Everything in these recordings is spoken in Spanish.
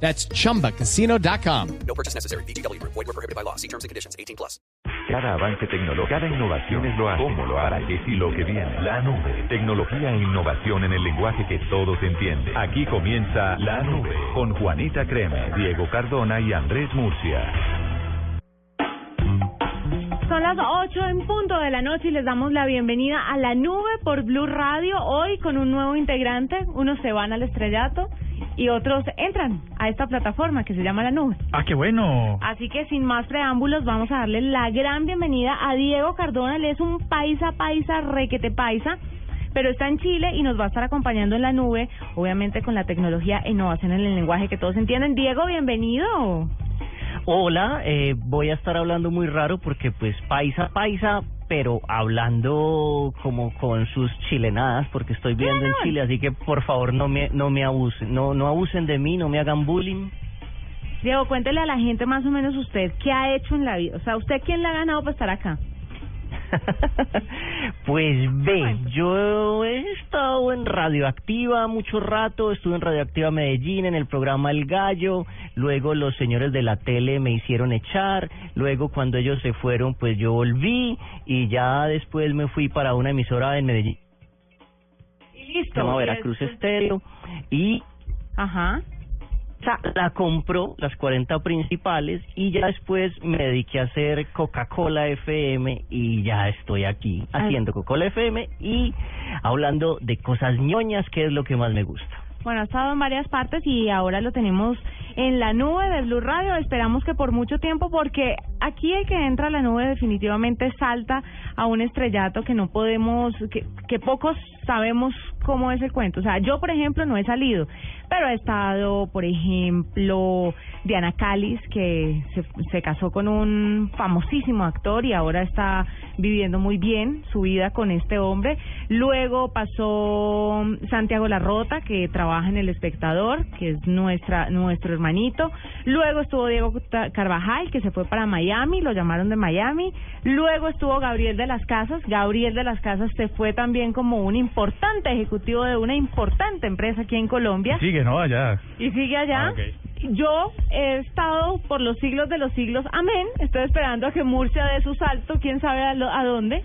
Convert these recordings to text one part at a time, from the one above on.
That's chumbacasino.com. No purchase necessary. BGW. Void were prohibited by law. See terms and conditions. 18 plus. Cada avance tecnológico, cada innovación es lo hace. ¿Cómo lo hará? ¿Qué y lo que viene? La nube. Tecnología e innovación en el lenguaje que todos entienden. Aquí comienza La Nube con Juanita Creme, Diego Cardona y Andrés Murcia. Son las 8 en punto de la noche y les damos la bienvenida a la nube por Blue Radio. Hoy con un nuevo integrante. Unos se van al estrellato y otros entran a esta plataforma que se llama la nube. Ah, qué bueno. Así que sin más preámbulos vamos a darle la gran bienvenida a Diego Cardona. Él es un paisa, paisa, requete paisa. Pero está en Chile y nos va a estar acompañando en la nube, obviamente con la tecnología e innovación en el lenguaje que todos entienden. Diego, bienvenido. Hola, eh, voy a estar hablando muy raro porque pues paisa, paisa, pero hablando como con sus chilenadas porque estoy viviendo en Chile, así que por favor no me no me abusen, no no abusen de mí, no me hagan bullying. Diego, cuéntele a la gente más o menos usted qué ha hecho en la vida. O sea, ¿usted quién le ha ganado para estar acá? pues ve, yo he estado en Radioactiva mucho rato, estuve en Radioactiva Medellín en el programa El Gallo, luego los señores de la tele me hicieron echar, luego cuando ellos se fueron pues yo volví y ya después me fui para una emisora en Medellín. Y listo. Se llama Y Veracruz Estéreo y Ajá. La compró las 40 principales y ya después me dediqué a hacer Coca-Cola FM y ya estoy aquí Ah. haciendo Coca-Cola FM y hablando de cosas ñoñas que es lo que más me gusta. Bueno, ha estado en varias partes y ahora lo tenemos en la nube de Blue Radio. Esperamos que por mucho tiempo, porque aquí el que entra a la nube definitivamente salta a un estrellato que no podemos, que, que pocos sabemos cómo es el cuento. O sea, yo, por ejemplo, no he salido, pero he estado, por ejemplo, Diana Calis, que se, se casó con un famosísimo actor y ahora está viviendo muy bien su vida con este hombre. Luego pasó Santiago Larrota, que trabaja en El Espectador, que es nuestra nuestro hermanito. Luego estuvo Diego Carvajal, que se fue para Miami, lo llamaron de Miami. Luego estuvo Gabriel de las Casas. Gabriel de las Casas se fue también como un importante ejecutivo de una importante empresa aquí en Colombia. Sigue, ¿no? Allá. Y sigue allá. Ah. Yo he estado por los siglos de los siglos, amén. Estoy esperando a que Murcia dé su salto, quién sabe a, lo- a dónde.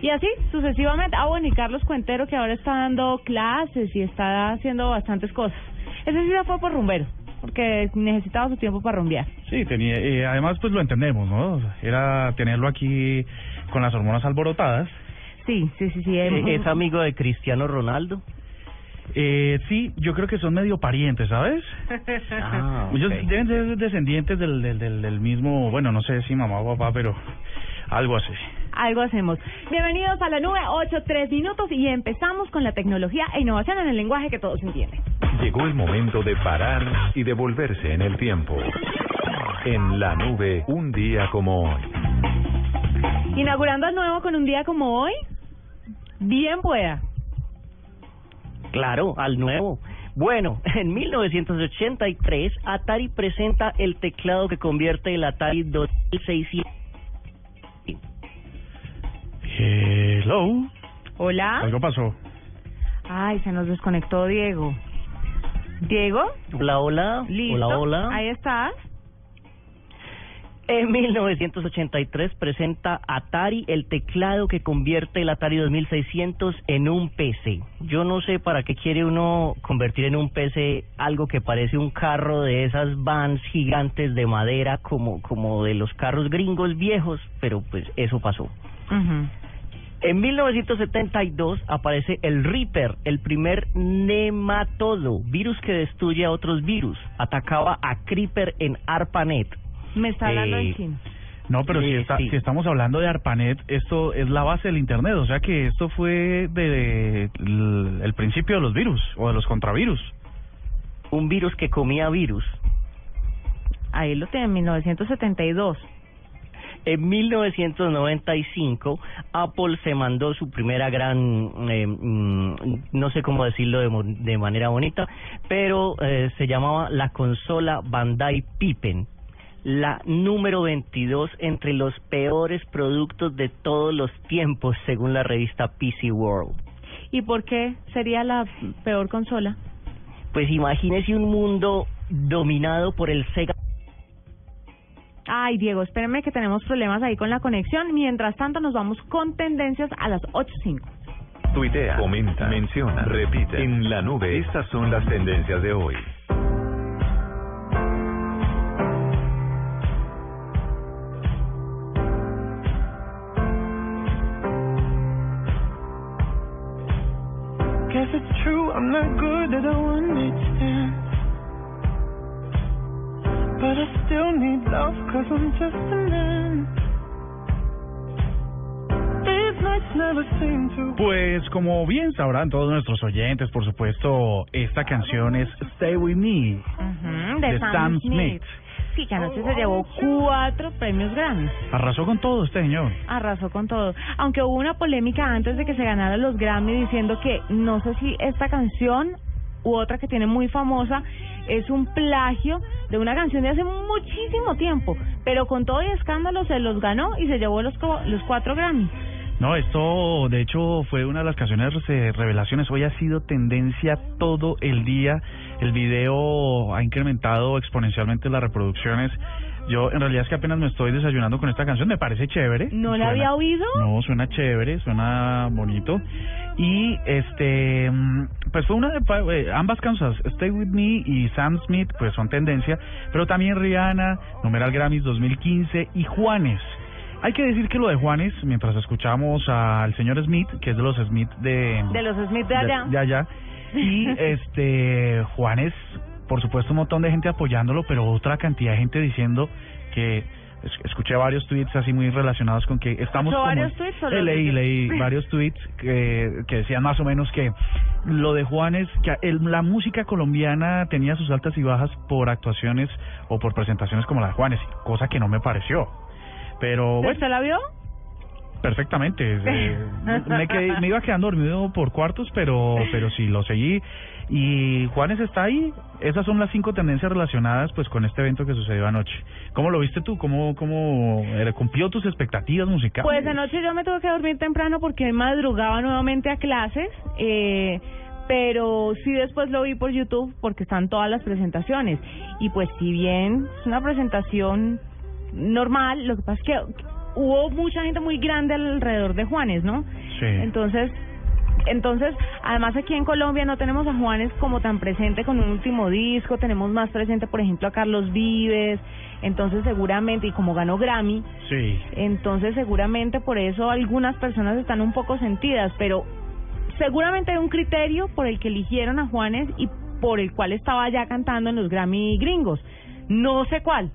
Y así sucesivamente. Ah, bueno, y Carlos Cuentero, que ahora está dando clases y está haciendo bastantes cosas. Ese sí se fue por rumbero, porque necesitaba su tiempo para rumbear. Sí, tenía, eh, además pues lo entendemos, ¿no? Era tenerlo aquí con las hormonas alborotadas. Sí, sí, sí, sí. Eh, hemos- ¿Es amigo de Cristiano Ronaldo? Eh, sí, yo creo que son medio parientes, ¿sabes? Ah, Ellos ok. deben ser descendientes del, del, del, del mismo, bueno, no sé si mamá o papá, pero algo así. Algo hacemos. Bienvenidos a la nube, 8, 3 minutos y empezamos con la tecnología e innovación en el lenguaje que todos entienden. Llegó el momento de parar y devolverse en el tiempo. En la nube, un día como hoy. Inaugurando el nuevo con un día como hoy, bien pueda. Claro, al nuevo. Bueno, en 1983 Atari presenta el teclado que convierte el Atari 2600 Hello. Hola. Algo pasó. Ay, se nos desconectó Diego. Diego, Hola, hola. listo. Hola, hola. Ahí estás. En 1983 presenta Atari el teclado que convierte el Atari 2600 en un PC. Yo no sé para qué quiere uno convertir en un PC algo que parece un carro de esas vans gigantes de madera como como de los carros gringos viejos, pero pues eso pasó. En 1972 aparece el Reaper, el primer nematodo, virus que destruye a otros virus. Atacaba a Creeper en ARPANET. Me está hablando Eh, en chino. No, pero si, Eh, está- sí. si estamos hablando de ARPANET, esto es la base del Internet, o sea que esto fue de, de- el, el principio de los virus o de los contravirus. Un virus que comía virus. Ahí lo tiene, en 1972. En 1995, Apple se mandó su primera gran, eh, mm, no sé cómo decirlo de, de manera bonita, pero eh, se llamaba la consola Bandai Pippen. La número 22 entre los peores productos de todos los tiempos, según la revista PC World. ¿Y por qué sería la peor consola? Pues imagínese un mundo dominado por el Sega Ay, Diego, espérenme que tenemos problemas ahí con la conexión. Mientras tanto, nos vamos con tendencias a las 8.05. Tuitea, comenta, menciona, repite. En la nube, estas son las tendencias de hoy. Cause I'm just a man. Pues como bien sabrán todos nuestros oyentes, por supuesto, esta canción es Stay With Me. Ujú, De Sam Smith. Sí, que anoche se llevó cuatro premios Grammy. Arrasó con todo este señor. Arrasó con todo. Aunque hubo una polémica antes de que se ganara los Grammy diciendo que no sé si esta canción u otra que tiene muy famosa es un plagio de una canción de hace muchísimo tiempo. Pero con todo y escándalo se los ganó y se llevó los, los cuatro Grammy. No, esto de hecho fue una de las canciones eh, revelaciones. Hoy ha sido tendencia todo el día. El video ha incrementado exponencialmente las reproducciones. Yo en realidad es que apenas me estoy desayunando con esta canción. Me parece chévere. ¿No la Suena- había oído? No, suena chévere, suena bonito. Y este, mm, pues fue una de eh, ambas canciones, Stay With Me y Sam Smith, pues son tendencia. Pero también Rihanna, numeral Grammys 2015 y Juanes. Hay que decir que lo de Juanes, mientras escuchamos al señor Smith, que es de los Smith de, De los Smith de allá. de allá, y este Juanes, por supuesto un montón de gente apoyándolo, pero otra cantidad de gente diciendo que es- escuché varios tweets así muy relacionados con que estamos ¿Escuchó como varios tweets Eh, leí leí varios tweets que, que decían más o menos que lo de Juanes que el- la música colombiana tenía sus altas y bajas por actuaciones o por presentaciones como la de Juanes cosa que no me pareció. Pero bueno. ¿Usted la vio? Perfectamente. eh, me, quedé- me iba quedando dormido por cuartos, pero pero sí, lo seguí. Y Juanes está ahí. Esas son las cinco tendencias relacionadas pues con este evento que sucedió anoche. ¿Cómo lo viste tú? ¿Cómo, cómo eh, cumplió tus expectativas musicales? Pues anoche yo me tuve que dormir temprano porque madrugaba nuevamente a clases, eh, pero sí después lo vi por YouTube porque están todas las presentaciones. Y pues si bien es una presentación normal, lo que pasa es que hubo mucha gente muy grande alrededor de Juanes, ¿no? Sí. Entonces, entonces, además aquí en Colombia no tenemos a Juanes como tan presente con un último disco, tenemos más presente, por ejemplo, a Carlos Vives, entonces seguramente, y como ganó Grammy, Sí. entonces seguramente por eso algunas personas están un poco sentidas, pero seguramente hay un criterio por el que eligieron a Juanes y por el cual estaba ya cantando en los Grammy gringos. No sé cuál,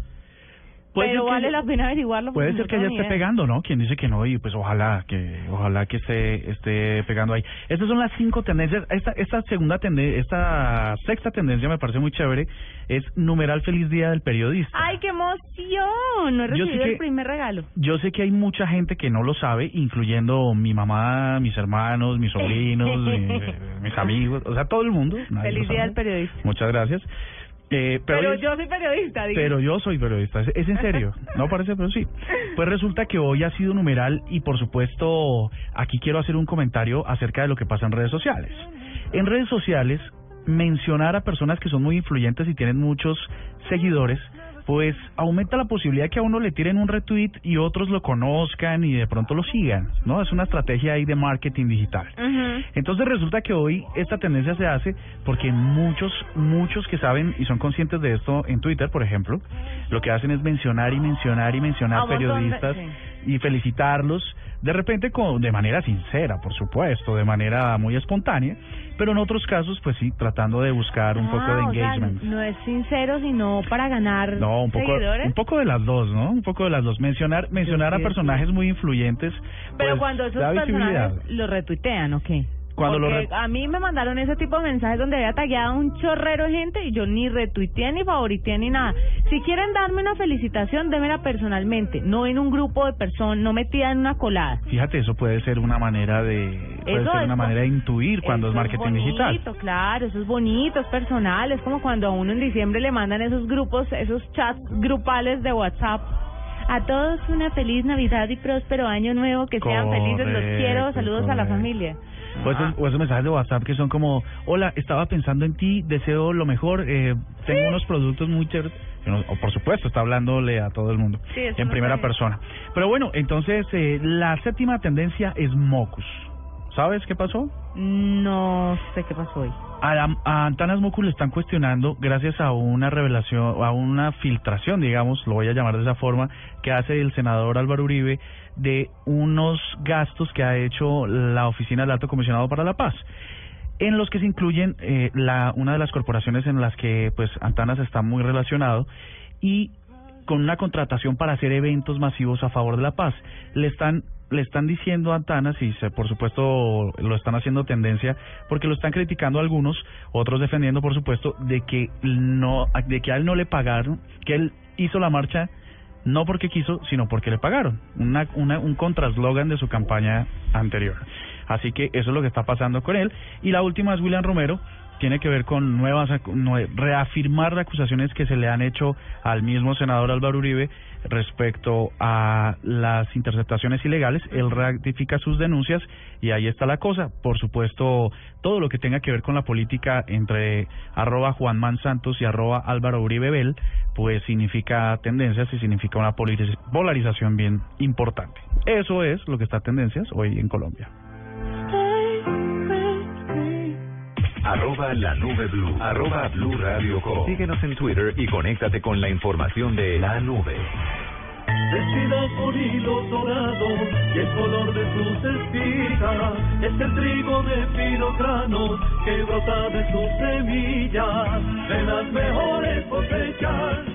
pero que vale la pena averiguarlo. Puede ser que ni esté idea. pegando, ¿no? Quien dice que no y pues ojalá que ojalá que esté esté pegando ahí. Estas son las cinco tendencias. Esta esta segunda tendencia, esta sexta tendencia me parece muy chévere. Es numeral feliz día del periodista. ¡Ay, qué emoción! No he recibido que- el primer regalo. Yo sé que hay mucha gente que no lo sabe, incluyendo mi mamá, mis hermanos, mis sobrinos, mi- mis amigos, o sea, todo el mundo. Feliz día del periodista. Muchas gracias. Eh, pero, Pero, hoy es- yo soy periodista, digo. pero yo soy periodista, es, es en serio, no parece, pero sí. Pues resulta que hoy ha sido numeral y por supuesto aquí quiero hacer un comentario acerca de lo que pasa en redes sociales. En redes sociales, mencionar a personas que son muy influyentes y tienen muchos seguidores, pues aumenta la posibilidad que a uno le tiren un retweet y otros lo conozcan y de pronto lo sigan, ¿no? Es una estrategia ahí de marketing digital. Entonces resulta que hoy esta tendencia se hace porque muchos, muchos que saben y son conscientes de esto en Twitter, por ejemplo, lo que hacen es mencionar y mencionar y A mencionar montón periodistas sí. Y felicitarlos, de repente con, de manera sincera, por supuesto, de manera muy espontánea, pero en otros casos, pues sí, tratando de buscar un poco Ah, de o sea, engagement. no es sincero, sino para ganar No, un poco, seguidores. un poco de las dos, ¿no? Un poco de las dos. Mencionar, mencionar a sí, personajes muy influyentes. Pero pues, cuando esos personajes los retuitean, ¿o qué? Cuando lo Porque re- a mí me mandaron ese tipo de mensajes donde había tagueado un chorrero de gente y yo ni retuiteé ni favorité ni nada. Si quieren darme una felicitación, démela personalmente, no en un grupo de personas, no metida en una colada. Fíjate, eso puede ser una manera de puede Eso ser es una manera de intuir cuando es marketing bonito, digital. claro, eso es bonito, es personal, es como cuando a uno en diciembre le mandan esos grupos, esos chats grupales de WhatsApp. A todos una feliz Navidad y próspero año nuevo, que sean felices, los quiero, Correcto, saludos a la familia. O esos, o esos mensajes de WhatsApp que son como, hola, estaba pensando en ti, deseo lo mejor, eh, tengo unos productos muy chéveres. O por supuesto, está hablándole a todo el mundo Sí, en no primera persona. Pero bueno, entonces eh, la séptima tendencia es Mocus. ¿Sabes qué pasó? No sé qué pasó hoy. A, a Antanas Mocus le están cuestionando gracias a una revelación, a una filtración, digamos, lo voy a llamar de esa forma, que hace el senador Álvaro Uribe de unos gastos que ha hecho la Oficina del Alto Comisionado para la Paz en los que se incluyen eh, la una de las corporaciones en las que pues Antanas está muy relacionado y con una contratación para hacer eventos masivos a favor de la paz. Le están le están diciendo a Antanas y se, por supuesto lo están haciendo tendencia porque lo están criticando algunos, otros defendiendo por supuesto de que no de que a él no le pagaron, que él hizo la marcha no porque quiso, sino porque le pagaron. Una, una, un contraslogan de su campaña anterior. Así que eso es lo que está pasando con él. Y la última es William Romero, tiene que ver con nuevas reafirmar acusaciones que se le han hecho al mismo senador Álvaro Uribe respecto a las interceptaciones ilegales. Él ratifica sus denuncias y ahí está la cosa. Por supuesto, todo lo que tenga que ver con la política entre arroba Juanman Santos y arroba Álvaro Uribe pues significa tendencias y significa una polariz- polarización bien importante. Eso es lo que está tendencias hoy en Colombia. Arroba la nube blue. Arroba blue radio com. Síguenos en Twitter y conéctate con la información de la nube. Vestida con hilos dorados y el color de sus espigas es el trigo de fino grano que brota de sus semillas. De las mejores cosechas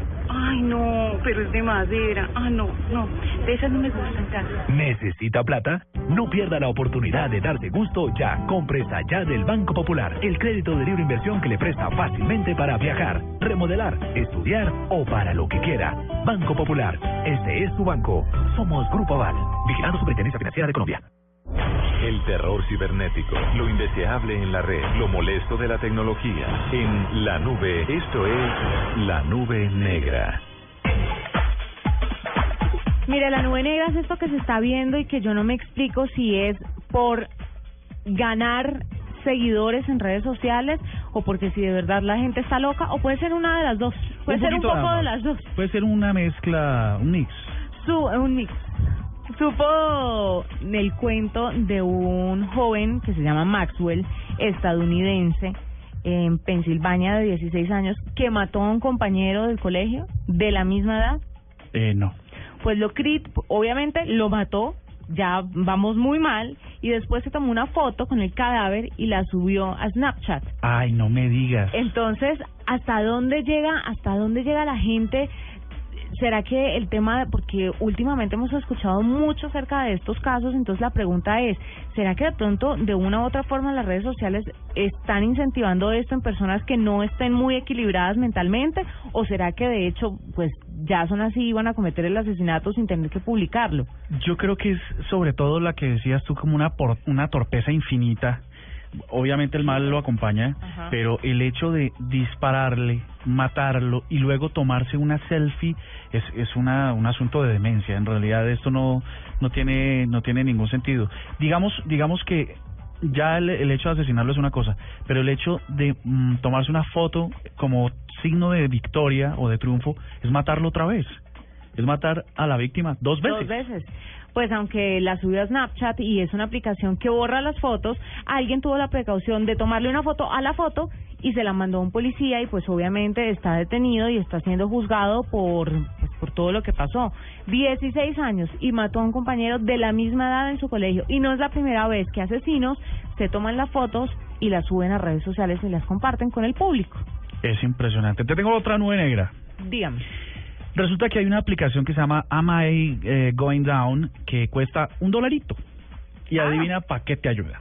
Ay, no, pero es de madera. Ah, no, no, de esas no me gustan tanto. ¿Necesita plata? No pierda la oportunidad de darse gusto ya. Compre ya del Banco Popular, el crédito de libre inversión que le presta fácilmente para viajar, remodelar, estudiar o para lo que quiera. Banco Popular, este es su banco. Somos Grupo Aval, vigilando Superintendencia Financiera de Colombia. El terror cibernético, lo indeseable en la red, lo molesto de la tecnología. En la nube, esto es la nube negra. Mira, la nube negra es esto que se está viendo y que yo no me explico si es por ganar seguidores en redes sociales o porque si de verdad la gente está loca o puede ser una de las dos. Puede ser un poco de las dos. Puede ser una mezcla, un mix. Su, un mix. Supo el cuento de un joven que se llama Maxwell, estadounidense, en Pensilvania de 16 años, que mató a un compañero del colegio de la misma edad. Eh, no. Pues lo crit, obviamente lo mató, ya vamos muy mal, y después se tomó una foto con el cadáver y la subió a Snapchat. Ay, no me digas. Entonces, ¿hasta dónde llega, hasta dónde llega la gente ¿será que el tema, porque últimamente hemos escuchado mucho acerca de estos casos, entonces la pregunta es, ¿será que de pronto de una u otra forma las redes sociales están incentivando esto en personas que no estén muy equilibradas mentalmente? ¿O será que de hecho, pues ya son así y van a cometer el asesinato sin tener que publicarlo? Yo creo que es sobre todo la que decías tú como una, por, una torpeza infinita obviamente el mal lo acompaña, Ajá. pero el hecho de dispararle, matarlo y luego tomarse una selfie es, es una, un asunto de demencia. En realidad esto no, no tiene, no tiene ningún sentido. Digamos, digamos que ya el, el hecho de asesinarlo es una cosa, pero el hecho de mm, tomarse una foto como signo de victoria o de triunfo es matarlo otra vez. Es matar a la víctima dos veces. Dos veces. Pues aunque la subió a Snapchat y es una aplicación que borra las fotos, alguien tuvo la precaución de tomarle una foto a la foto y se la mandó a un policía y pues obviamente está detenido y está siendo juzgado por pues, por todo lo que pasó. 16 años y mató a un compañero de la misma edad en su colegio y no es la primera vez que asesinos se toman las fotos y las suben a redes sociales y las comparten con el público. Es impresionante. Te tengo otra nube negra. Dígame. Resulta que hay una aplicación que se llama Am I eh, Going Down que cuesta un dolarito. Y Ah. adivina para qué te ayuda.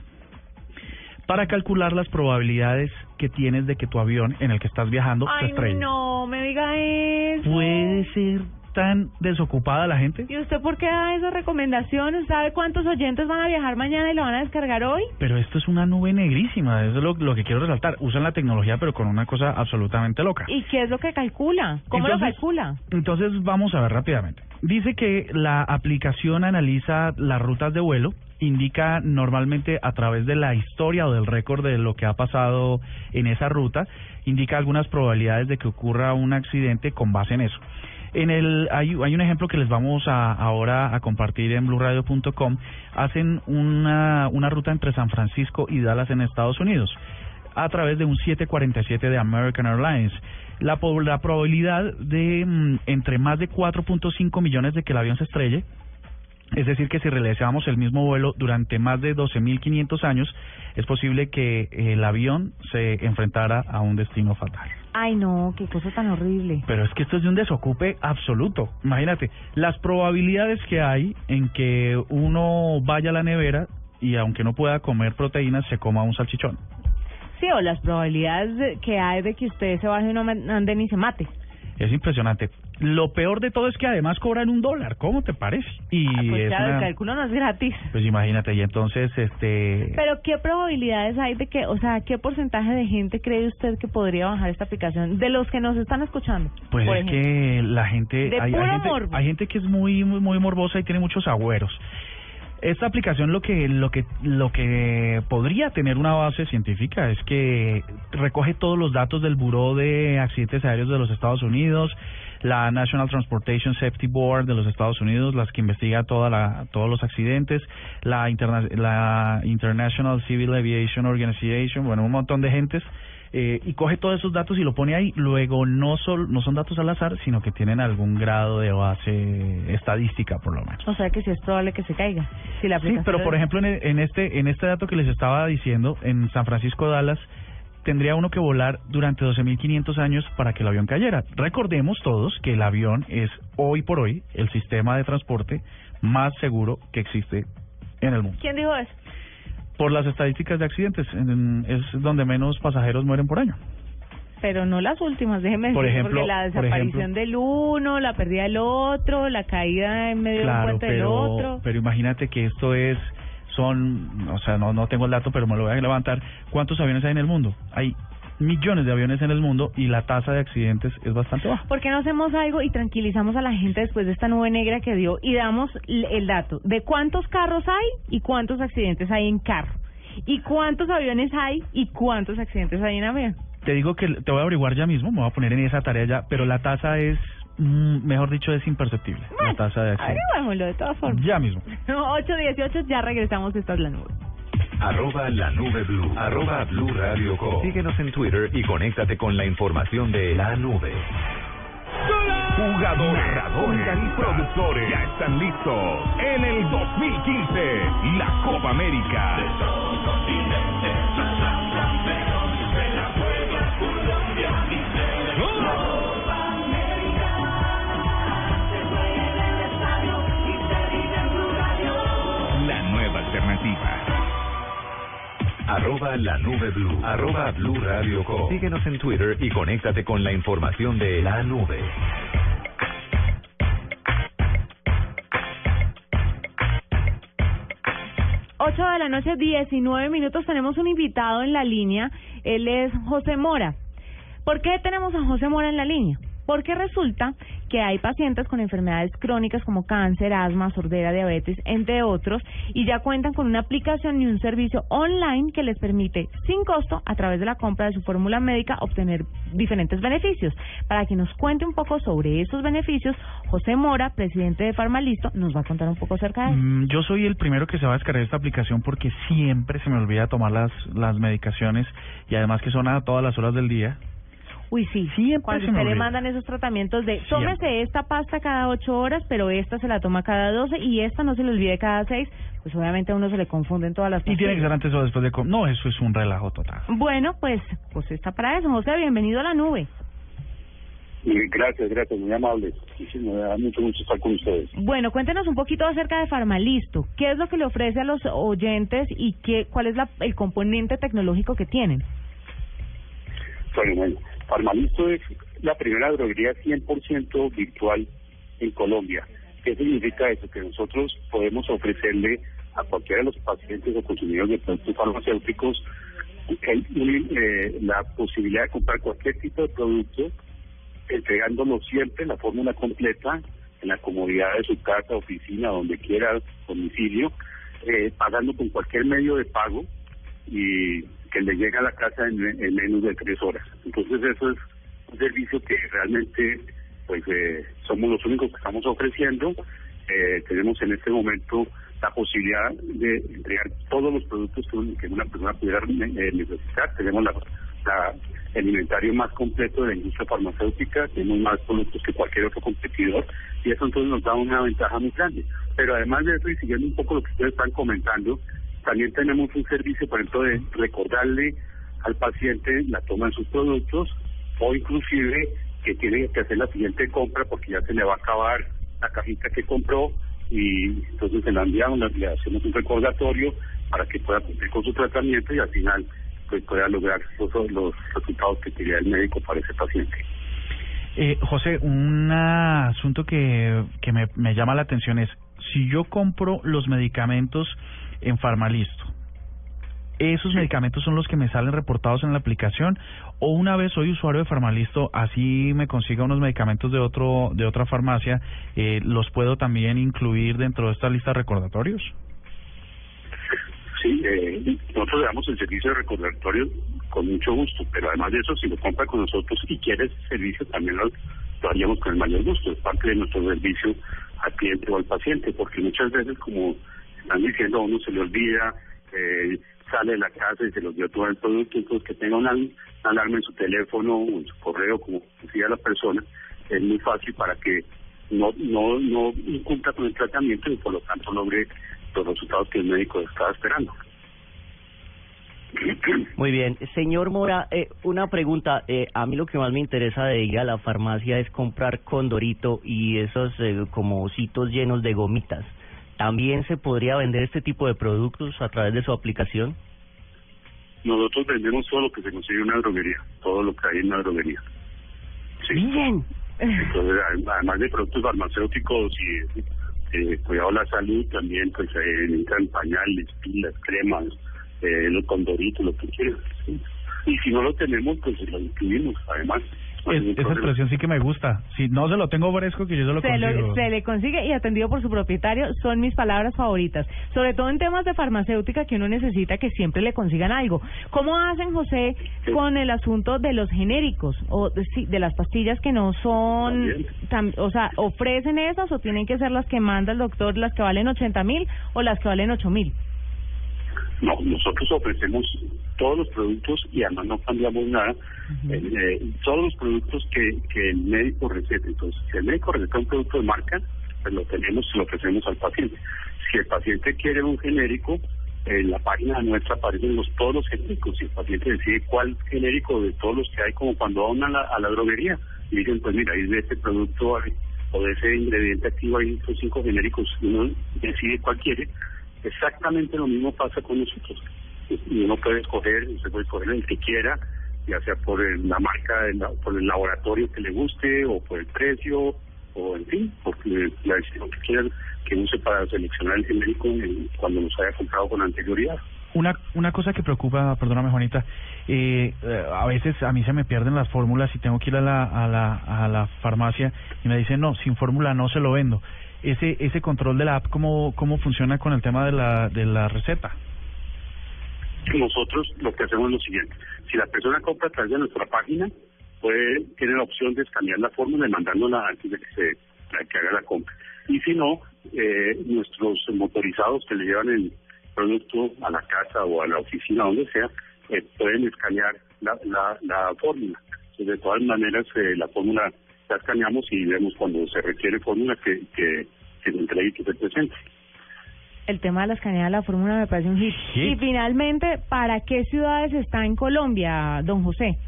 Para calcular las probabilidades que tienes de que tu avión en el que estás viajando se Ay, estrelle. no, me diga eso. ¿Puede ser tan desocupada la gente? ¿Y usted por qué da esas recomendaciones? ¿Sabe cuántos oyentes van a viajar mañana y lo van a descargar hoy? Pero esto es una nube negrísima, eso es lo, lo que quiero resaltar. Usan la tecnología pero con una cosa absolutamente loca. ¿Y qué es lo que calcula? ¿Cómo lo calcula? Entonces vamos a ver rápidamente. Dice que la aplicación analiza las rutas de vuelo, indica normalmente a través de la historia o del récord de lo que ha pasado en esa ruta, indica algunas probabilidades de que ocurra un accidente con base en eso. En el hay, hay un ejemplo que les vamos a, ahora a compartir en blueradio.com. Hacen una, una ruta entre San Francisco y Dallas en Estados Unidos a través de un 747 de American Airlines. La, la probabilidad de mm, entre más de 4.5 millones de que el avión se estrelle, es decir, que si realizamos el mismo vuelo durante más de 12.500 años, es posible que el avión se enfrentara a un destino fatal. Ay, no, qué cosa tan horrible. Pero es que esto es de un desocupe absoluto. Imagínate, las probabilidades que hay en que uno vaya a la nevera y aunque no pueda comer proteínas, se coma un salchichón. Sí, o las probabilidades de- que hay de que usted se baje de un anden y se mate. Es impresionante. Lo peor de todo es que además cobran un dólar. ¿Cómo te parece? Y Pues es claro, una- el cálculo no es gratis. Pues imagínate, y entonces, este... Pero ¿qué probabilidades hay de que, o sea, qué porcentaje de gente cree usted que podría bajar esta aplicación de los que nos están escuchando? Pues por es ejemplo? que la gente De hay, hay puro gente, morbo. hay gente que es muy, muy muy morbosa y tiene muchos agüeros. Esta aplicación lo que lo que lo que podría tener una base científica es que recoge todos los datos del Buró de Accidentes Aéreos de los Estados Unidos, la National Transportation Safety Board de los Estados Unidos, las que investiga toda la, todos los accidentes, la, interna- la International Civil Aviation Organization, bueno, un montón de gentes eh, y coge todos esos datos y lo pone ahí. Luego no, sol, no son datos al azar, sino que tienen algún grado de base estadística, por lo menos. O sea que sí es probable que se caiga. Si la Sí, pero por ejemplo en, en este en este dato que les estaba diciendo, en San Francisco Dallas tendría uno que volar durante 12.500 años para que el avión cayera. Recordemos todos que el avión es hoy por hoy el sistema de transporte más seguro que existe en el mundo. ¿Quién dijo eso? Por las estadísticas de accidentes, en- es donde menos pasajeros mueren por año. Pero no las últimas, déjeme Por decir, ejemplo- porque la por desaparición del uno, la pérdida del otro, la caída en medio de un Claro, puente del otro. pero imagínate que esto es, son, o sea, no, no tengo el dato, pero me lo voy a levantar. ¿Cuántos aviones hay en el mundo? Hay millones de aviones en el mundo y la tasa de accidentes es bastante baja. ¿Por qué no hacemos algo y tranquilizamos a la gente después de esta nube negra que dio y damos el dato de cuántos carros hay y cuántos accidentes hay en carro? ¿Y cuántos aviones hay y cuántos accidentes hay en avión? Te digo que te voy a averiguar ya mismo, me voy a poner en esa tarea ya, pero la tasa es, mm, mejor dicho, es imperceptible. La tasa de. Averiguémoslo de todas formas. Ya mismo. 818, ya regresamos, esta es la nube. Arroba la nube blue. Arroba blue radio com. Síguenos en Twitter y conéctate con la información de la nube. Jugadores, narradores y productores ya están listos en el 2015 la Copa América. Arroba la nube blue, arroba blue radio com. Síguenos en Twitter y conéctate con la información de la nube. 8 de la noche, 19 minutos. Tenemos un invitado en la línea. Él es José Mora. ¿Por qué tenemos a José Mora en la línea? Porque resulta que hay pacientes con enfermedades crónicas como cáncer, asma, sordera, diabetes, entre otros, y ya cuentan con una aplicación y un servicio online que les permite, sin costo, a través de la compra de su fórmula médica, obtener diferentes beneficios. Para que nos cuente un poco sobre esos beneficios, José Mora, presidente de Farmalisto, nos va a contar un poco acerca de. Mm, Yo soy el primero que se va a descargar esta aplicación porque siempre se me olvida tomar las, las medicaciones y además que son a todas las horas del día. Uy, sí. Siempre Cuando se usted le mandan esos tratamientos de, Siempre. tómese esta pasta cada ocho horas, pero esta se la toma cada doce y esta no se le olvide cada seis, pues obviamente a uno se le confunden todas las Y tiene que ser antes o después de... com- No, eso es un relajo total. Bueno, pues, pues está para eso. José, bienvenido a la nube. Gracias, gracias, muy sí, me da mucho gusto estar con ustedes. Bueno, cuéntenos un poquito acerca de Farmalisto. ¿Qué es lo que le ofrece a los oyentes y qué, cuál es la, el componente tecnológico que tienen? Bueno, bueno, Farmalisto es la primera droguería 100% virtual en Colombia. ¿Qué significa eso? Que nosotros podemos ofrecerle a cualquiera de los pacientes o consumidores de productos farmacéuticos el- eh, la posibilidad de comprar cualquier tipo de producto, entregándolo siempre la fórmula completa en la comodidad de su casa, oficina, donde quiera, domicilio, eh, pagando con cualquier medio de pago y que le llega a la casa en, en menos de tres horas. Entonces eso es un servicio que realmente pues eh, somos los únicos que estamos ofreciendo. Eh, tenemos en este momento la posibilidad de entregar todos los productos que una persona pudiera eh, necesitar. Tenemos la, la- el inventario más completo de la industria farmacéutica, tenemos más productos que cualquier otro competidor y eso entonces nos da una ventaja muy grande. Pero además de eso, y siguiendo un poco lo que ustedes están comentando, también tenemos un servicio, por ejemplo, de recordarle al paciente la toma de sus productos o inclusive que tiene que hacer la siguiente compra porque ya se le va a acabar la cajita que compró y entonces se la enviamos, le hacemos un recordatorio para que pueda cumplir con su tratamiento y al final pues pueda lograr los, los resultados que quería el médico para ese paciente. Eh, José, un asunto que, que me, me llama la atención es, si yo compro los medicamentos en Farmalisto, ¿esos medicamentos son los que me salen reportados en la aplicación? ¿O una vez soy usuario de Farmalisto, así me consiga unos medicamentos de otro de otra farmacia, eh, los puedo también incluir dentro de esta lista de recordatorios? Sí, eh, nosotros le damos el servicio de recordatorio con mucho gusto, pero además de eso, si lo compra con nosotros y quiere ese servicio, también lo, lo haríamos con el mayor gusto. Es parte de nuestro servicio al cliente o al paciente, porque muchas veces, como están diciendo, a uno se le olvida, eh, sale de la casa y se le olvidó todo el producto, entonces que tenga una alarma en su teléfono o en su correo, como decía la persona, es muy fácil para que no no no incumpla con el tratamiento y por lo tanto logre los resultados que el médico estaba esperando. Muy bien. Señor Mora, eh, una pregunta. Eh, a mí lo que más me interesa de ir a la farmacia es comprar condorito y esos eh, como ositos llenos de gomitas. ¿También se podría vender este tipo de productos a través de su aplicación? Nosotros vendemos todo lo que se consigue en una droguería, todo lo que hay en una droguería. Sí. Bien. Entonces, adem- además de productos farmacéuticos y eh, cuidado la salud, también pues eh, entran pañales, pilas, cremas, eh, los condoritos, lo que quieras. ¿sí? Y si no lo tenemos, pues lo incluimos, además. Es- esa problema. expresión sí que me gusta. Si no se lo tengo fresco, que yo se lo Se, consigo. lo- se le consigue y atendido por su propietario son mis palabras favoritas, sobre todo en temas de farmacéutica que uno necesita que siempre le consigan algo. ¿Cómo hacen, José, con el asunto de los genéricos o de, sí, de las pastillas que no son, tam- o sea, ofrecen esas o tienen que ser las que manda el doctor, las que valen 80 mil o las que valen 8 mil? No, nosotros ofrecemos todos los productos y además no cambiamos nada. Eh, eh, todos los productos que, que el médico receta. Entonces, si el médico receta un producto de marca, pues lo tenemos y lo ofrecemos al paciente. Si el paciente quiere un genérico, en la página nuestra aparecen los, todos los genéricos. Si el paciente decide cuál genérico de todos los que hay, como cuando van a la, a la droguería, y dicen, pues mira, ahí de este producto o de ese ingrediente activo hay estos cinco genéricos, y uno decide cuál quiere. Exactamente lo mismo pasa con nosotros. uno puede escoger, usted puede escoger el que quiera, ya sea por la marca, por el laboratorio que le guste o por el precio o en fin, porque la decisión que quieran que use para seleccionar el genérico en- cuando los haya comprado con anterioridad. Una, una cosa que preocupa, perdóname Juanita, eh, eh, a veces a mí se me pierden las fórmulas y tengo que ir a la, a la, a la farmacia y me dicen, no, sin fórmula no se lo vendo. Ese, ese control de la app, ¿cómo, cómo funciona con el tema de la, de la receta? Nosotros lo que hacemos es lo siguiente, si la persona compra a través de nuestra página, puede tiene la opción de escanear la fórmula y mandándola antes de que se que haga la compra. Y si no, eh, nuestros motorizados que le llevan el producto a la casa o a la oficina, donde sea, eh, pueden escanear la, la, la fórmula. De todas maneras, eh, la fórmula la escaneamos y vemos cuando se requiere fórmula que, que, que se entregue y que se presente. El tema de la escaneada de la fórmula me parece un hit. Y finalmente, ¿para qué ciudades está en Colombia, don José?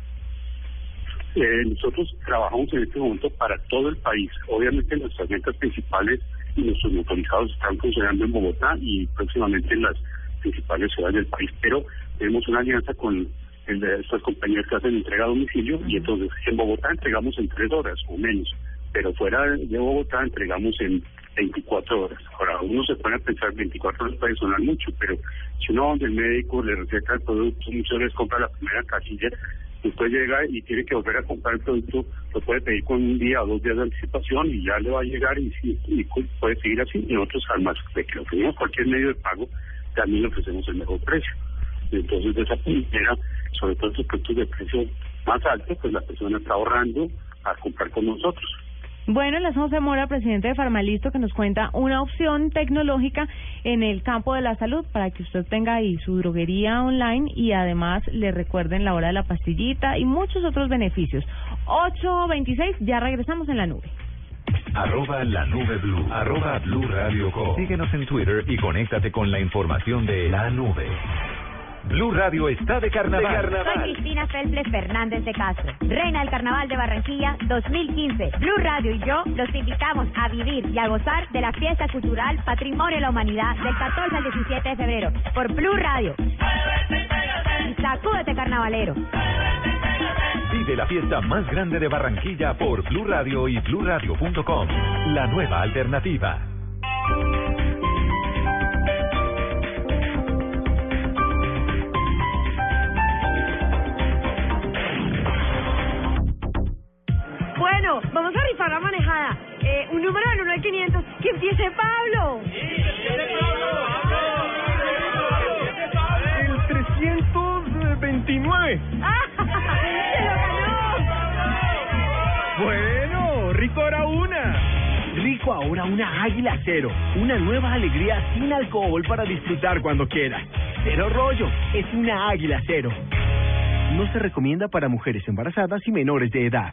Eh, nosotros trabajamos en este momento para todo el país. Obviamente nuestras ventas principales y nuestros motorizados están funcionando en Bogotá y próximamente en las principales ciudades del país, pero tenemos una alianza con el de estas compañías que hacen entrega a domicilio y entonces en Bogotá entregamos en tres horas o menos, pero fuera de Bogotá entregamos en 24 horas. Ahora, uno se pone a pensar 24 horas puede sonar mucho, pero si uno va donde el médico le receta el producto, muchas veces compra la primera casilla, después llega y tiene que volver a comprar el producto, lo puede pedir con un día o dos días de anticipación y ya le va a llegar y, y puede seguir así. Y nosotros, además de que ofrecemos cualquier medio de pago, también le ofrecemos el mejor precio. Entonces, de esa manera, sobre todo estos productos de precio más alto, pues la persona está ahorrando a comprar con nosotros. Bueno, es José Mora, presidente de Farmalisto, que nos cuenta una opción tecnológica en el campo de la salud para que usted tenga ahí su droguería online y además le recuerden la hora de la pastillita y muchos otros beneficios. 8.26, ya regresamos en la nube. Arroba la nube blue. Arroba blue radio com. Síguenos en Twitter y conéctate con la información de la nube. Blue Radio está de carnaval. Soy Cristina Feltres Fernández de Castro, reina del Carnaval de Barranquilla 2015. Blue Radio y yo los invitamos a vivir y a gozar de la fiesta cultural Patrimonio de la Humanidad del 14 al 17 de febrero por Blue Radio. Y sacúdete carnavalero. Vive la fiesta más grande de Barranquilla por Blue Radio y BlueRadio.com. La nueva alternativa. 500. ¡Que empiece Pablo! El 329. ¡Se lo ganó! Bueno, rico ahora una. Rico ahora una Águila Cero, una nueva alegría sin alcohol para disfrutar cuando quieras. Cero rollo, es una Águila Cero. No se recomienda para mujeres embarazadas y menores de edad.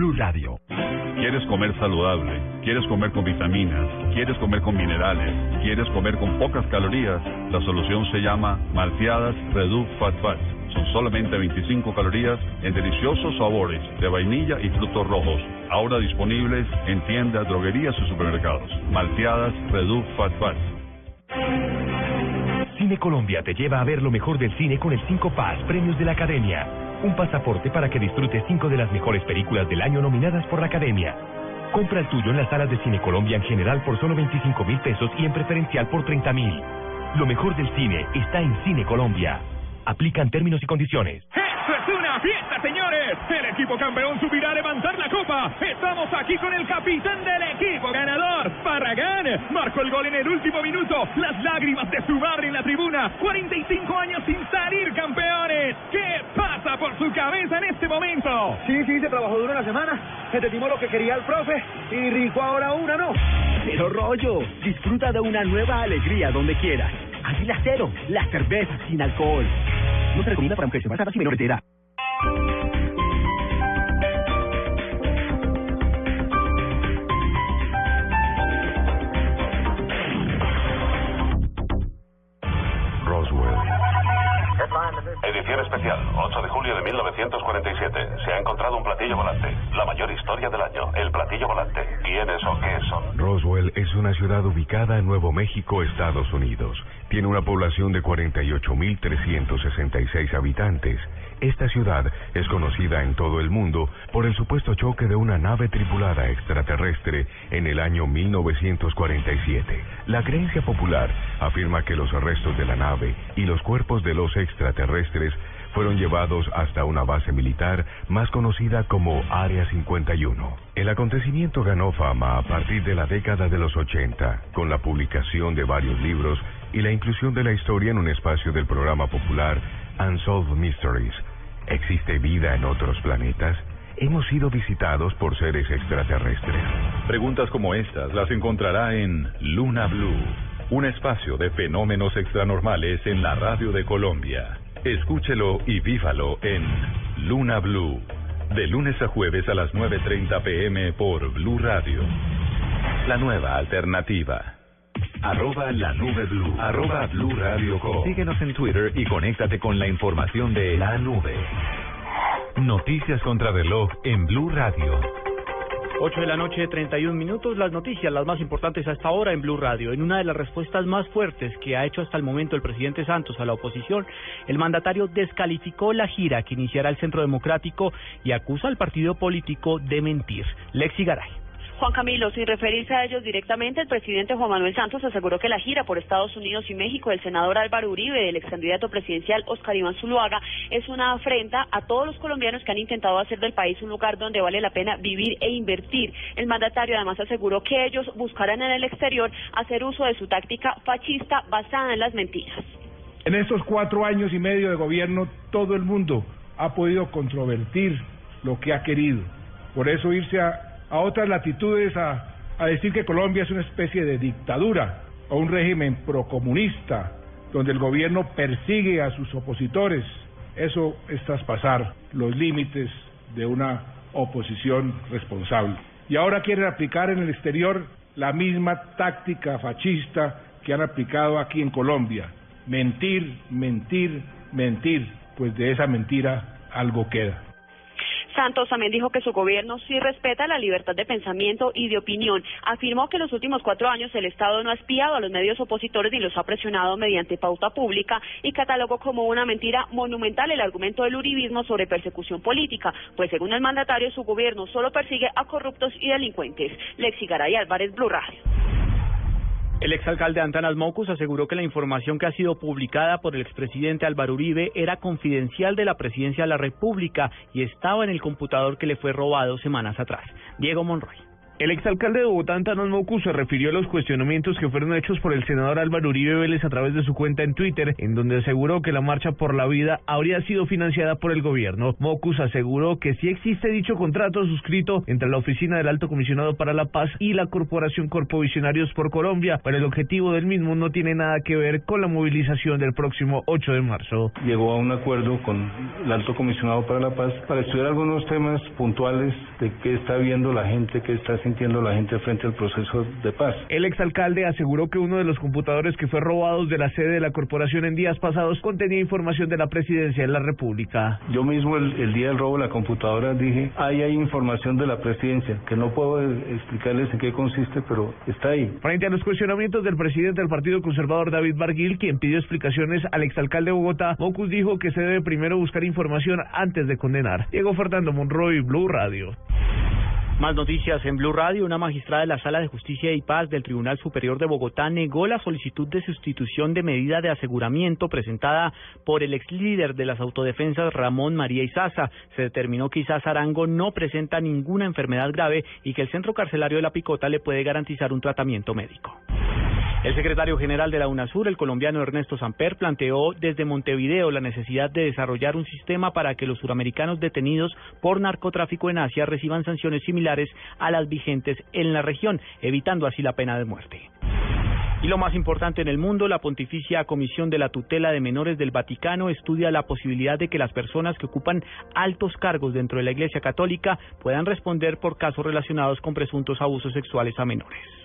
Blue Radio. ¿Quieres comer saludable? ¿Quieres comer con vitaminas? ¿Quieres comer con minerales? ¿Quieres comer con pocas calorías? La solución se llama Malteadas Reduc Fat Fats. Son solamente 25 calorías en deliciosos sabores de vainilla y frutos rojos. Ahora disponibles en tiendas, droguerías y supermercados. Malteadas Reduc Fat Fats. Cine Colombia te lleva a ver lo mejor del cine con el 5 Paz Premios de la Academia. Un pasaporte para que disfrutes cinco de las mejores películas del año nominadas por la Academia. Compra el tuyo en las salas de Cine Colombia en general por solo 25 mil pesos y en preferencial por 30 mil. Lo mejor del cine está en Cine Colombia. Aplican términos y condiciones. ¡Esto es fiesta, señores! El equipo campeón subirá a levantar la copa. Estamos aquí con el capitán del equipo ganador, Barragán. Marcó el gol en el último minuto. Las lágrimas de su madre en la tribuna. 45 años sin salir campeones. ¿Qué pasa por su cabeza en este momento? Sí, sí, se trabajó duro una semana. Se te timó lo que quería el profe y rico ahora una, ¿no? Cero rollo. Disfruta de una nueva alegría donde quieras. Águila Cero, la cerveza sin alcohol. No se recomienda para mujeres embarazadas y menores de edad. Roswell. Edición especial, 8 de julio de 1947. Se ha encontrado un platillo volante. La mayor historia del año, el platillo volante. ¿Quiénes o qué son? Roswell es una ciudad ubicada en Nuevo México, Estados Unidos. Tiene una población de 48.366 habitantes. Esta ciudad es conocida en todo el mundo por el supuesto choque de una nave tripulada extraterrestre en el año 1947. La creencia popular afirma que los restos de la nave y los cuerpos de los extraterrestres fueron llevados hasta una base militar más conocida como Área 51. El acontecimiento ganó fama a partir de la década de los 80, con la publicación de varios libros y la inclusión de la historia en un espacio del programa popular Unsolved Mysteries. ¿Existe vida en otros planetas? ¿Hemos sido visitados por seres extraterrestres? Preguntas como estas las encontrará en Luna Blue, un espacio de fenómenos extranormales en la radio de Colombia. Escúchelo y vívalo en Luna Blue, de lunes a jueves a las 9.30 pm por Blue Radio. La nueva alternativa. Arroba la nube blue. Arroba blue radio com. Síguenos en Twitter y conéctate con la información de La nube. Noticias contra reloj en Blue Radio. 8 de la noche, 31 minutos. Las noticias, las más importantes hasta ahora en Blue Radio. En una de las respuestas más fuertes que ha hecho hasta el momento el presidente Santos a la oposición, el mandatario descalificó la gira que iniciará el Centro Democrático y acusa al partido político de mentir. Lexi Garay. Juan Camilo, sin referirse a ellos directamente, el presidente Juan Manuel Santos aseguró que la gira por Estados Unidos y México del senador Álvaro Uribe y del ex candidato presidencial Oscar Iván Zuluaga es una afrenta a todos los colombianos que han intentado hacer del país un lugar donde vale la pena vivir e invertir. El mandatario además aseguró que ellos buscarán en el exterior hacer uso de su táctica fascista basada en las mentiras. En estos cuatro años y medio de gobierno, todo el mundo ha podido controvertir lo que ha querido. Por eso irse a a otras latitudes a, decir que Colombia es una especie de dictadura o un régimen procomunista donde el gobierno persigue a sus opositores. Eso es traspasar los límites de una oposición responsable. Y ahora quieren aplicar en el exterior la misma táctica fascista que han aplicado aquí en Colombia. Mentir, mentir, mentir. Pues de esa mentira algo queda. Santos también dijo que su gobierno sí respeta la libertad de pensamiento y de opinión. Afirmó que en los últimos cuatro años el Estado no ha espiado a los medios opositores ni los ha presionado mediante pauta pública y catalogó como una mentira monumental el argumento del uribismo sobre persecución política, pues según el mandatario su gobierno solo persigue a corruptos y delincuentes. Lexi Garay Álvarez, Blue Radio. El exalcalde Antanas Mocus aseguró que la información que ha sido publicada por el expresidente Álvaro Uribe era confidencial de la presidencia de la República y estaba en el computador que le fue robado semanas atrás. Diego Monroy. El exalcalde de Bogotá, Antanas Mocus, se refirió a los cuestionamientos que fueron hechos por el senador Álvaro Uribe Vélez a través de su cuenta en Twitter, en donde aseguró que la Marcha por la Vida habría sido financiada por el gobierno. Mocus aseguró que sí existe dicho contrato suscrito entre la Oficina del Alto Comisionado para la Paz y la Corporación Corpovisionarios por Colombia, pero el objetivo del mismo no tiene nada que ver con la movilización del próximo 8 de marzo. Llegó a un acuerdo con el Alto Comisionado para la Paz para estudiar algunos temas puntuales de qué está viendo la gente, qué está sintiendo la gente frente al proceso de paz. El exalcalde aseguró que uno de los computadores que fue robados de la sede de la corporación en días pasados contenía información de la presidencia de la República. Yo mismo el, el día del robo de la computadora dije, ahí hay información de la presidencia, que no puedo explicarles en qué consiste, pero está ahí. Frente a los cuestionamientos del presidente del Partido Conservador David Barguil, quien pidió explicaciones al exalcalde de Bogotá, Mocus dijo que se debe primero buscar información antes de condenar. Diego Fernando Monroy, Blue Radio. Más noticias en Blue Radio. Una magistrada de la Sala de Justicia y Paz del Tribunal Superior de Bogotá negó la solicitud de sustitución de medida de aseguramiento presentada por el ex líder de las autodefensas Ramón María Izaza. Se determinó que Izaza Arango no presenta ninguna enfermedad grave y que el centro carcelario de La Picota le puede garantizar un tratamiento médico. El secretario general de la UNASUR, el colombiano Ernesto Samper, planteó desde Montevideo la necesidad de desarrollar un sistema para que los suramericanos detenidos por narcotráfico en Asia reciban sanciones similares a las vigentes en la región, evitando así la pena de muerte. Y lo más importante en el mundo, la Pontificia Comisión de la Tutela de Menores del Vaticano estudia la posibilidad de que las personas que ocupan altos cargos dentro de la Iglesia Católica puedan responder por casos relacionados con presuntos abusos sexuales a menores.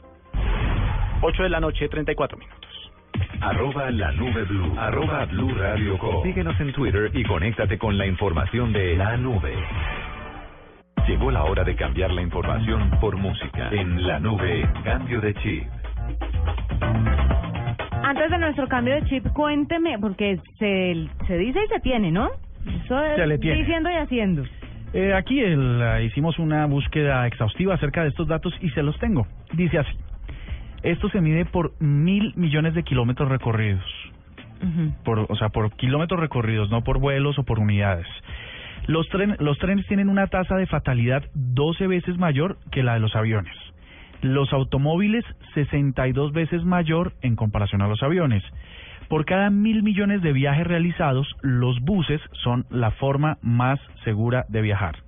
8 de la noche, 34 minutos. Arroba la nube blue. Arroba blue radio com. Síguenos en Twitter y conéctate con la información de la nube. Llegó la hora de cambiar la información por música. En la nube, cambio de chip. Antes de nuestro cambio de chip, cuénteme, porque se, se dice y se tiene, ¿no? Eso es Se le tiene. diciendo y haciendo. Eh, aquí el, hicimos una búsqueda exhaustiva acerca de estos datos y se los tengo. Dice así. Esto se mide por mil millones de kilómetros recorridos. Por, o sea, por kilómetros recorridos, no por vuelos o por unidades. Los, tren, los trenes tienen una tasa de fatalidad 12 veces mayor que la de los aviones. Los automóviles 62 veces mayor en comparación a los aviones. Por cada mil millones de viajes realizados, los buses son la forma más segura de viajar.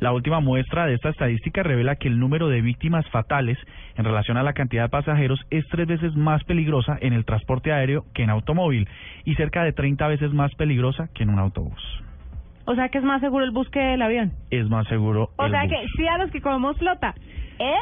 La última muestra de esta estadística revela que el número de víctimas fatales en relación a la cantidad de pasajeros es tres veces más peligrosa en el transporte aéreo que en automóvil y cerca de 30 veces más peligrosa que en un autobús. O sea que es más seguro el bus que el avión. Es más seguro. O el sea bus. que sí a los que comemos flota. ¡Eh!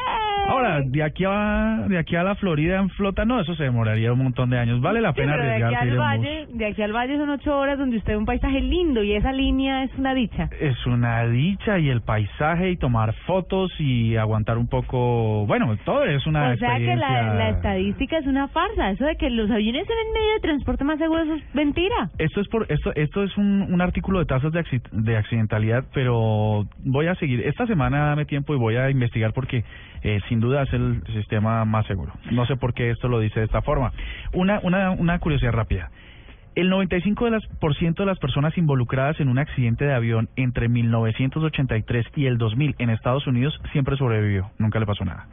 Ahora, de aquí a de aquí a la Florida en flota, no, eso se demoraría un montón de años. Vale la Sí, pena pero de aquí al valle, de aquí al valle son ocho horas donde usted ve un paisaje lindo y esa línea es una dicha. Es una dicha y el paisaje y tomar fotos y aguantar un poco, bueno, todo es una o sea que la, la estadística es una farsa. Eso de que los aviones son el medio de transporte más seguro, eso es mentira. Esto es por esto esto es un, un artículo de tasas de, acci- de accidentalidad, pero voy a seguir esta semana dame tiempo y voy a investigar porque eh, sin duda es el sistema más seguro. No sé por qué esto lo dice de esta forma. Una una una curiosidad rápida. El 95% de las, por ciento de las personas involucradas en un accidente de avión entre 1983 y el 2000 en Estados Unidos siempre sobrevivió, nunca le pasó nada.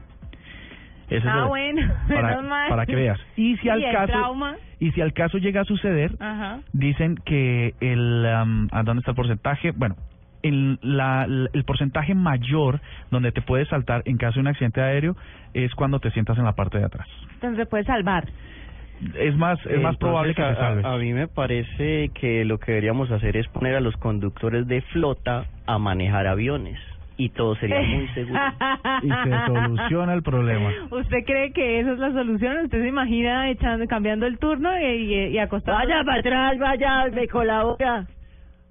Es ah, el- bueno, para, menos mal. para que veas. Y si al caso trauma. y si al caso llega a suceder, Ajá. dicen que el um, ¿a dónde está el porcentaje? Bueno, el, la, el porcentaje mayor donde te puedes saltar en caso de un accidente aéreo es cuando te sientas en la parte de atrás. Entonces se puede salvar. Es más es más probable que a, te salves. a- a mí me parece que lo que deberíamos hacer es poner a los conductores de flota a manejar aviones y todo sería muy seguro. y se soluciona el problema. ¿Usted cree que esa es la solución? ¿Usted se imagina echando, cambiando el turno y, y, y acostado? Vaya para atrás, vaya, me colabora.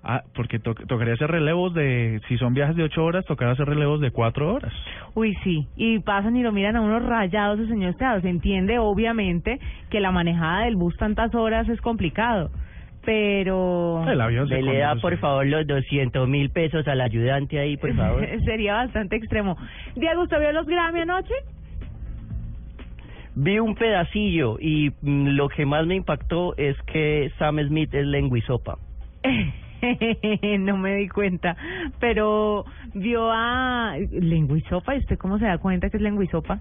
Ah, porque to- tocaría hacer relevos de si son viajes de ocho horas, tocaría hacer relevos de cuatro horas. Uy, sí. Y pasan y lo miran a unos rayados, el señor Estrada. Se entiende, obviamente, que la manejada del bus tantas horas es complicado. Pero... El avión se le da por favor los 200 mil pesos al ayudante ahí, por favor. Sería bastante extremo. Diego, ¿usted vio los Grammy anoche? Vi un pedacillo y mm, lo que más me impactó es que Sam Smith es lenguisopa. no me di cuenta. Pero vio a... ¿Lenguisopa? ¿Y usted cómo se da cuenta que es lenguisopa?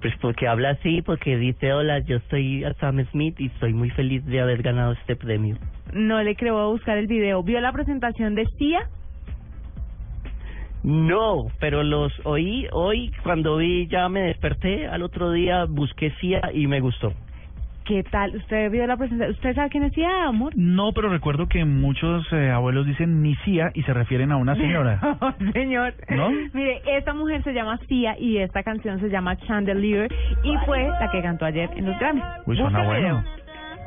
Pues porque habla así, porque dice, hola, yo soy Sam Smith y estoy muy feliz de haber ganado este premio. No le creo a buscar el video. ¿Vio la presentación de Cia? No, pero los oí hoy cuando vi, ya me desperté, al otro día busqué CIA y me gustó. ¿Qué tal? ¿Usted vio la presentación? ¿Usted sabe quién es Cia, amor? No, pero recuerdo que muchos eh, abuelos dicen Nicia y se refieren a una señora. Señor. ¿No? Mire, esta mujer se llama Cia y esta canción se llama Chandelier y fue la que cantó ayer en los Grammy. Uy, suena bueno. video.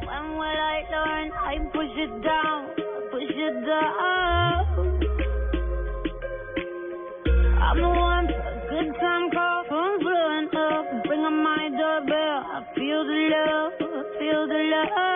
When will I learn? I push it down, push it down. I'm the one for a good time call from blowing up. Bring on my doorbell. I feel the love, feel the love.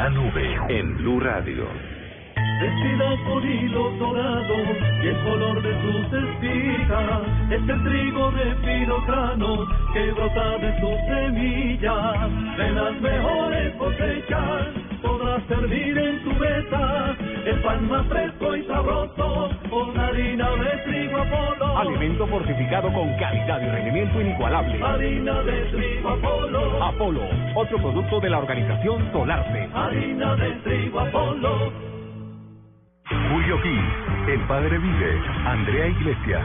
La nube en Blue Radio. Vestida con hilos dorados y el color de sus espigas es el trigo de fino grano que brota de sus semillas. De las mejores cosechas podrás servir en tu mesa el pan más fresco y sabroso con harina de trigo Apolo. Alimento fortificado con calidad y rendimiento inigualable. Harina de trigo Apolo. Apolo, otro producto de la organización Solarte. Harina de trigo Apolo. Julio Gil, El Padre Vive, Andrea Iglesias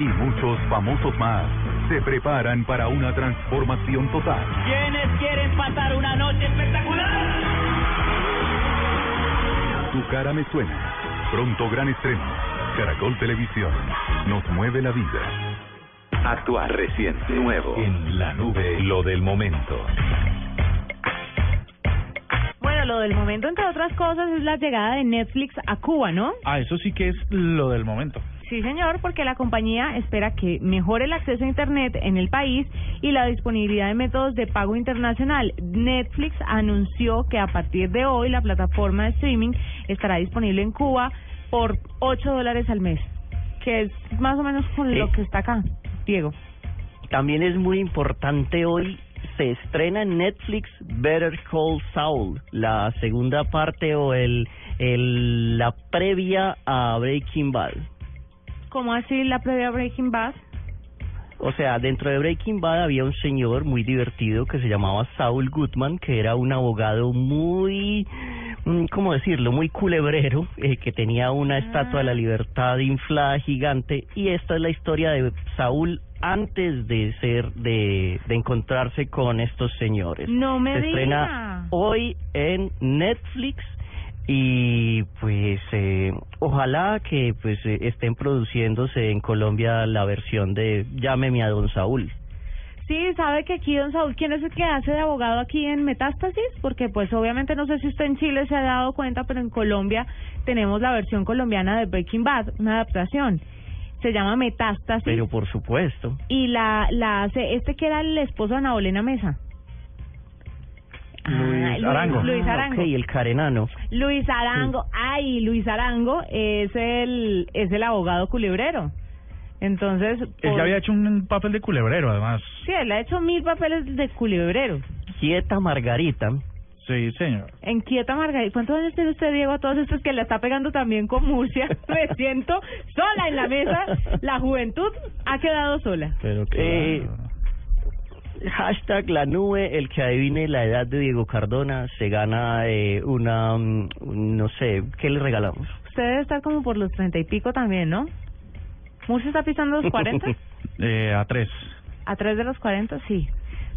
y muchos famosos más se preparan para una transformación total. ¿Quiénes quieren pasar una noche espectacular? Tu cara me suena. Pronto gran estreno. Caracol Televisión. Nos mueve la vida. Actuar reciente. Nuevo. En la nube. Lo del momento. Bueno, lo del momento, entre otras cosas, es la llegada de Netflix a Cuba, ¿no? Ah, eso sí que es lo del momento. Sí, señor, porque la compañía espera que mejore el acceso a Internet en el país y la disponibilidad de métodos de pago internacional. Netflix anunció que a partir de hoy la plataforma de streaming estará disponible en Cuba por 8 dólares al mes, que es más o menos con lo que está acá, Diego. También es muy importante hoy se estrena en Netflix Better Call Saul, la segunda parte o el, el la previa a Breaking Bad. ¿Cómo así la previa Breaking Bad? O sea, dentro de Breaking Bad había un señor muy divertido que se llamaba Saul Goodman, que era un abogado muy, ¿cómo decirlo?, muy culebrero, eh, que tenía una estatua de la libertad inflada gigante. Y esta es la historia de Saúl antes de ser, de, de encontrarse con estos señores. No me Se estrena hoy en Netflix y pues eh, ojalá que pues eh, estén produciéndose en Colombia la versión de Llámeme a Don Saúl. Sí, sabe que aquí don Saúl, ¿quién es el que hace de abogado aquí en Metástasis? Porque pues obviamente no sé si usted en Chile se ha dado cuenta, pero en Colombia tenemos la versión colombiana de Breaking Bad, una adaptación. Se llama Metástasis Pero por supuesto. y la la hace este que era el esposo de Ana Bolena Mesa. Luis Arango. Luis Arango. Ok, el carenano. Luis Arango, ay, Luis Arango es el es el abogado culebrero. Entonces, Él por- ya había hecho un papel de culebrero, además. sí, él ha hecho mil papeles de culebrero. Quieta Margarita. Sí, señor. En Quieta Margarita. ¿Cuántos años tiene usted, Diego, a todos estos que le está pegando también con Murcia? Me siento sola en la mesa. La juventud ha quedado sola. Pero Eh, hashtag la nube, el que adivine la edad de Diego Cardona se gana eh, una, mm, no sé, ¿qué le regalamos? Usted debe estar como por los treinta y pico también, ¿no? ¿Murcia está pisando los cuarenta? Eh, a tres. ¿A tres de los cuarenta? Sí.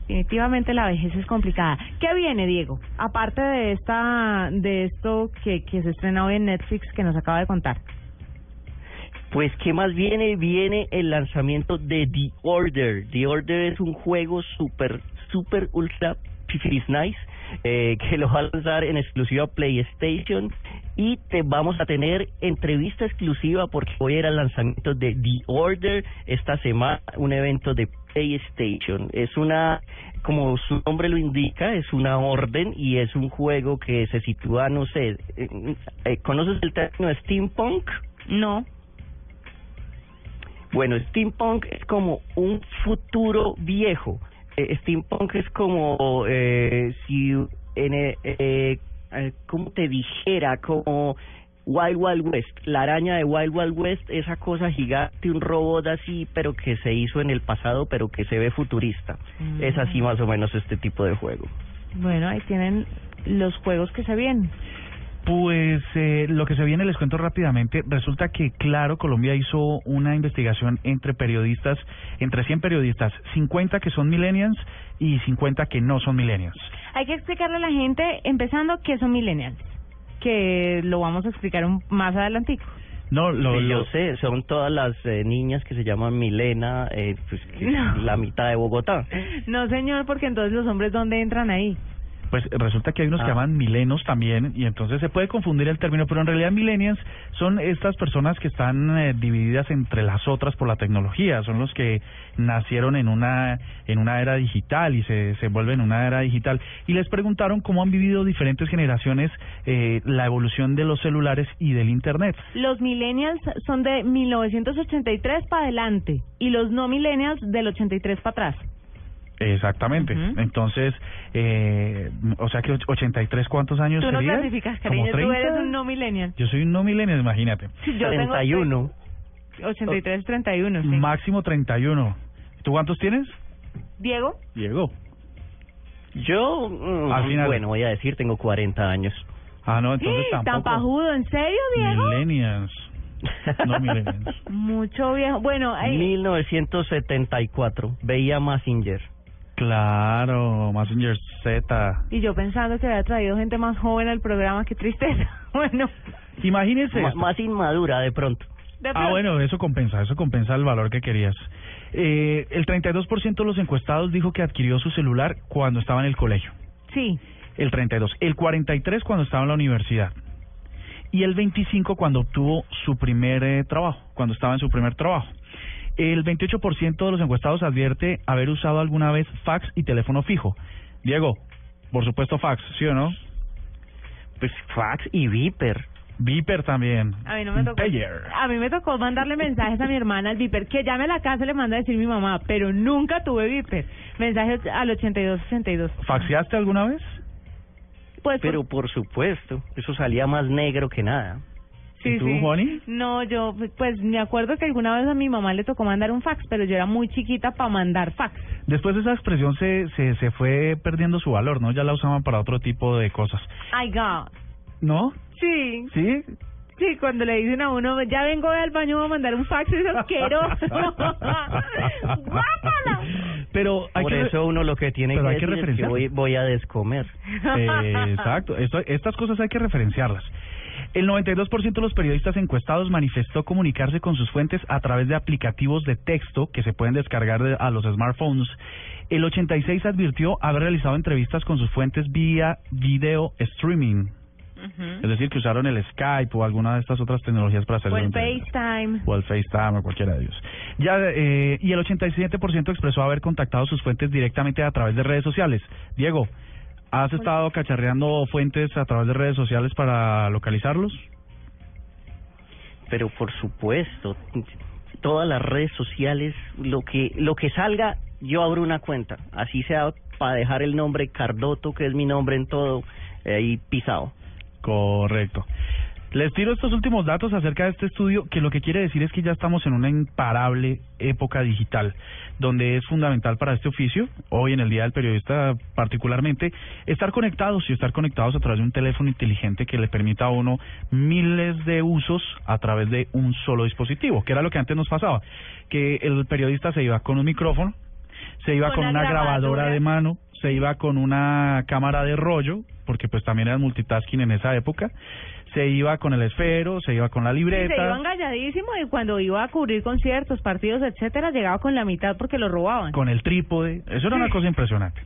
Definitivamente la vejez es complicada. ¿Qué viene, Diego? Aparte de esta, de esto que, que se estrena hoy en Netflix que nos acaba de contar. Pues, ¿qué más viene? Viene el lanzamiento de The Order. The Order es un juego súper, súper ultra nice eh, que lo va a lanzar en exclusiva PlayStation y te vamos a tener entrevista exclusiva porque hoy era el lanzamiento de The Order esta semana, un evento de PlayStation. Es una, como su nombre lo indica, es una orden y es un juego que se sitúa, no sé, eh, eh, ¿conoces el término steampunk? No. Bueno, steampunk es como un futuro viejo. Eh, steampunk es como eh, si en eh, eh, eh, ¿cómo te dijera? Como Wild Wild West, la araña de Wild Wild West, esa cosa gigante, un robot así, pero que se hizo en el pasado, pero que se ve futurista. Mm. Es así más o menos este tipo de juego. Bueno, ahí tienen los juegos que se vienen. Pues eh, lo que se viene les cuento rápidamente. Resulta que, claro, Colombia hizo una investigación entre periodistas, entre 100 periodistas, 50 que son millennials y 50 que no son millennials. Hay que explicarle a la gente, empezando, que son millennials, que lo vamos a explicar un, más adelantico. No, lo, Sí, lo- yo sé, son todas las eh, niñas que se llaman Milena, eh, pues No. la mitad de Bogotá. No, señor, porque entonces los hombres, ¿dónde entran ahí? Pues resulta que hay unos que Ah. llaman milenos también y entonces se puede confundir el término, pero en realidad millennials son estas personas que están eh, divididas entre las otras por la tecnología, son los que nacieron en una en una era digital y se, se vuelven una era digital y les preguntaron cómo han vivido diferentes generaciones eh, la evolución de los celulares y del internet. Los millennials son de 1983 para adelante y los no millennials del 83 para atrás. Exactamente. Entonces, eh, o sea que och- 83 cuántos años Tú no clasificas, ¿Como cariño, tú 30? eres un no millennial. Yo soy un no millennial, imagínate. Sí, yo tengo 31. 83, 31, sí. Máximo 31. ¿Tú cuántos tienes? Diego, Diego. Yo, mm, Al final. bueno, voy a decir, tengo 40 años. Ah, no, entonces tan tampoco. pajudo, ¿en serio, Diego? Millennials. No millennials. Mucho viejo. Bueno, ahí- 1974, veía Massinger. Claro, Messenger Z. y yo pensando que había traído gente más joven al programa, qué tristeza. Bueno, Imagínense. Más inmadura de pronto. de Ah, bueno, eso compensa, eso compensa el valor que querías. Eh, el 32% de los encuestados dijo que adquirió su celular cuando estaba en el colegio. Sí. El 32. El 43 cuando estaba en la universidad. Y el 25 cuando obtuvo su primer eh, trabajo, cuando estaba en su primer trabajo. El 28% de los encuestados advierte haber usado alguna vez fax y teléfono fijo. Diego, por supuesto fax, ¿sí o no? Pues fax y Viper. Viper también. A mí no me tocó. Pager. A mí me tocó mandarle mensajes a mi hermana al Viper, que llame a la casa y le manda a decir mi mamá, pero nunca tuve Viper. Mensajes al 8262. ¿Faxeaste alguna vez? Pues Pero por supuesto, eso salía más negro que nada. Sí, ¿Y tú, sí. Juani? No, yo pues me acuerdo que alguna vez a mi mamá le tocó mandar un fax, pero yo era muy chiquita para mandar fax. Después esa expresión se, se, se fue perdiendo su valor, ¿no? Ya la usaban para otro tipo de cosas. Ay, God. ¿No? Sí, ¿Sí? sí, cuando le dicen a uno, ya vengo al baño a mandar un fax, es asqueroso. ¡Guácala! Pero hay Por que... eso uno lo que tiene pero que hay que decir es que voy, voy a descomer. Eh, exacto, Esto- estas cosas hay que referenciarlas. El 92% de los periodistas encuestados manifestó comunicarse con sus fuentes a través de aplicativos de texto que se pueden descargar de- a los smartphones. El 86% advirtió haber realizado entrevistas con sus fuentes vía video streaming. Es decir, que usaron el Skype o alguna de estas otras tecnologías para hacer O el. FaceTime. o el FaceTime o cualquiera de ellos. Ya, eh, y el 87% expresó haber contactado sus fuentes directamente a través de redes sociales. Diego, ¿has estado cacharreando fuentes a través de redes sociales para localizarlos? Pero por supuesto, todas las redes sociales, lo que lo que salga, yo abro una cuenta, así sea para dejar el nombre Cardoto, que es mi nombre en todo, eh, ahí pisado. Correcto. Les tiro estos últimos datos acerca de este estudio, que lo que quiere decir es que ya estamos en una imparable época digital, donde es fundamental para este oficio, hoy en el Día del Periodista particularmente, estar conectados y estar conectados a través de un teléfono inteligente que le permita a uno miles de usos a través de un solo dispositivo, que era lo que antes nos pasaba, que el periodista se iba con un micrófono, se iba Con con, una una grabadora grabadora. de mano, se iba con una cámara de rollo, porque pues también era multitasking en esa época, se iba con el esfero, se iba con la libreta. se iban galladísimo y cuando iba a cubrir conciertos, partidos, etcétera, llegaba con la mitad porque lo robaban. con el trípode. Eso era una cosa impresionante.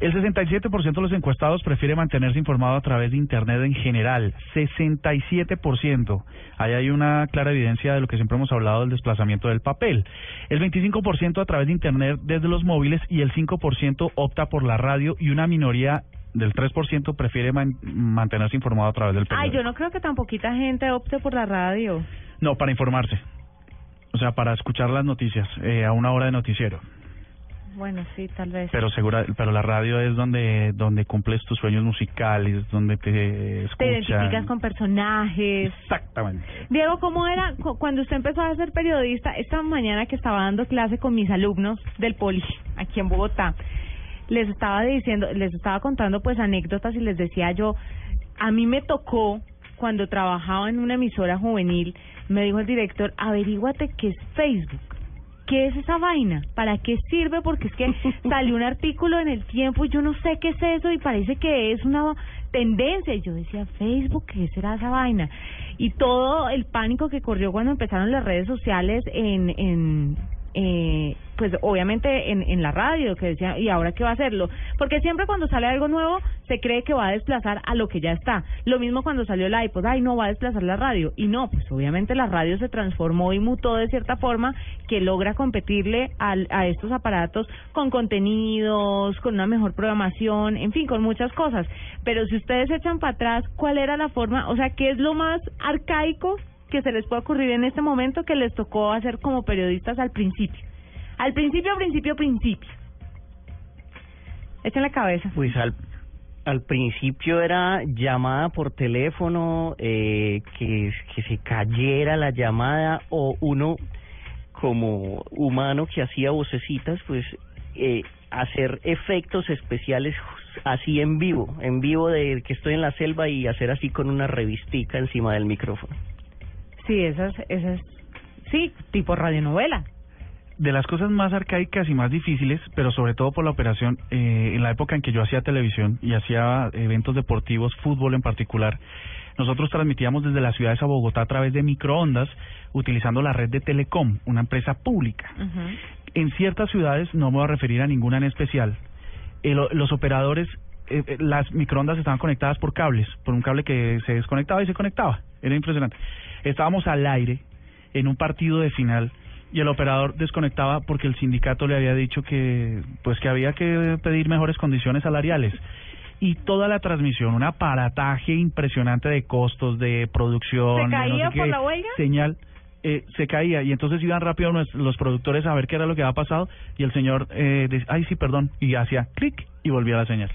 El 67% de los encuestados prefiere mantenerse informado a través de Internet en general. 67%. Ahí hay una clara evidencia de lo que siempre hemos hablado del desplazamiento del papel. El 25% a través de Internet desde los móviles y el 5% opta por la radio y una minoría del 3% prefiere man- mantenerse informado a través del Ay, periódico. yo no creo que tan poquita gente opte por la radio. No, para informarse. O sea, para escuchar las noticias eh, a una hora de noticiero. Bueno, sí, tal vez. Pero segura, pero la radio es donde donde cumples tus sueños musicales, donde te escuchan. Te identificas con personajes. Exactamente. Diego, ¿cómo era cu- cuando usted empezó a ser periodista? Esta mañana que estaba dando clase con mis alumnos del Poli, aquí en Bogotá, les estaba diciendo, les estaba contando pues anécdotas y les decía yo, a mí me tocó cuando trabajaba en una emisora juvenil, me dijo el director, averíguate qué es Facebook. ¿Qué es esa vaina? ¿Para qué sirve? Porque es que salió un artículo en el tiempo y yo no sé qué es eso y parece que es una tendencia. Y yo decía, Facebook, ¿qué será esa vaina? Y todo el pánico que corrió cuando empezaron las redes sociales en, en, eh, pues obviamente en, en la radio, que decía, ¿y ahora qué va a hacerlo? Porque siempre cuando sale algo nuevo se cree que va a desplazar a lo que ya está. Lo mismo cuando salió el iPod, ay, no va a desplazar la radio. Y no, pues obviamente la radio se transformó y mutó de cierta forma que logra competirle al, a estos aparatos con contenidos, con una mejor programación, en fin, con muchas cosas. Pero si ustedes echan para atrás, ¿cuál era la forma? O sea, ¿qué es lo más arcaico que se les puede ocurrir en este momento que les tocó hacer como periodistas al principio? Al principio, principio, principio. Echen la cabeza. Pues al, principio era llamada por teléfono, eh, que, que se cayera la llamada o uno como humano que hacía vocecitas, pues eh, hacer efectos especiales así en vivo, en vivo de que estoy en la selva y hacer así con una revistica encima del micrófono. Sí, esas, esas, sí, tipo radionovela. de las cosas más arcaicas y más difíciles, pero sobre todo por la operación, eh, en la época en que yo hacía televisión y hacía eventos deportivos, fútbol en particular, nosotros transmitíamos desde las ciudades a Bogotá a través de microondas, utilizando la red de Telecom, una empresa pública. En ciertas ciudades, no me voy a referir a ninguna en especial, el- los operadores, eh, eh, las microondas estaban conectadas por cables, por un cable que se desconectaba y se conectaba. Era impresionante. Estábamos al aire en un partido de final y el operador desconectaba porque el sindicato le había dicho que pues que había que pedir mejores condiciones salariales y toda la transmisión un aparataje impresionante de costos de producción ¿Se no qué, la huelga? señal eh, se caía y entonces iban rápido los productores a ver qué era lo que había pasado y el señor eh, ay sí perdón y hacía clic y volvía la señal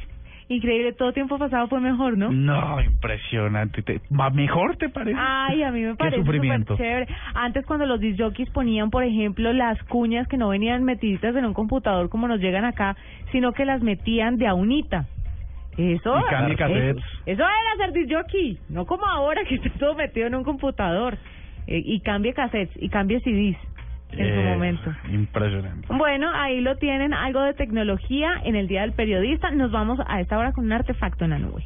Increíble, todo tiempo pasado fue mejor, ¿no? no impresionante te, ¿va mejor te parece Ay, a mí me Qué parece sufrimiento. súper chévere. Antes cuando los disc jockeys ponían, por ejemplo, las cuñas que no venían metiditas en un computador como nos llegan acá, sino que las metían de a unita. Eso, Y eso, eso era ser disc jockey, no como ahora que está todo metido en un computador. Eh, y cambie cassettes y cambie CDs en su Eh, momento. impresionante Bueno, ahí lo tienen, algo de tecnología en el Día del Periodista. Nos vamos a esta hora con un artefacto en la nube.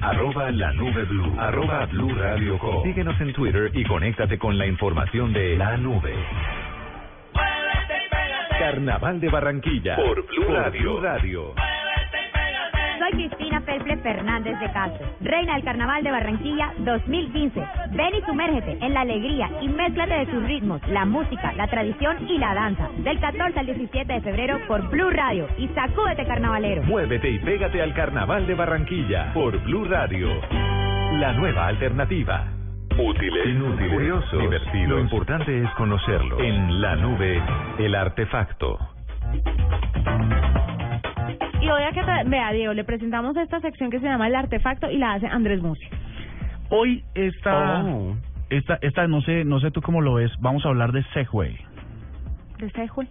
Arroba la nube blue. Arroba blue radio com. Síguenos en Twitter y conéctate con la información de la nube. Carnaval de Barranquilla. Por Blue Radio. Blue Radio. Soy Cristina Felple Fernández de Castro, reina del Carnaval de Barranquilla 2015. Ven y sumérgete en la alegría y mézclate de tus ritmos, la música, la tradición y la danza. Del 14 al 17 de febrero por Blue Radio y sacúdete carnavalero. Muévete y pégate al Carnaval de Barranquilla. Por Blue Radio. La nueva alternativa. Útiles, inútiles, curiosos, divertidos. Lo importante es conocerlo. En la nube, el artefacto. Que te, vea Diego, le presentamos esta sección que se llama El Artefacto y la hace Andrés Musi. Hoy esta, Oh. esta, esta no sé, no sé tú cómo lo ves. Vamos a hablar de Segway. ¿De Segway?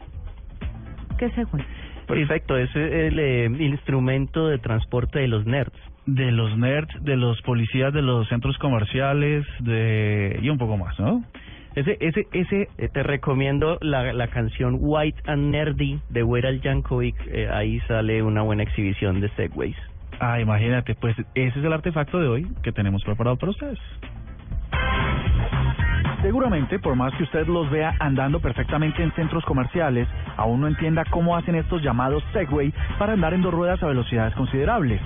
¿Qué es Segway? Perfecto, es el eh, instrumento de transporte de los nerds. De los nerds, de los policías de los centros comerciales, de y un poco más, ¿no? Ese, ese, ese. Eh, te recomiendo la, la canción White and Nerdy de Weral Yankovic. eh, ahí sale una buena exhibición de Segways. Ah, imagínate, pues ese es el artefacto de hoy que tenemos preparado para ustedes. Seguramente, por más que usted los vea andando perfectamente en centros comerciales, aún no entienda cómo hacen estos llamados Segway para andar en dos ruedas a velocidades considerables.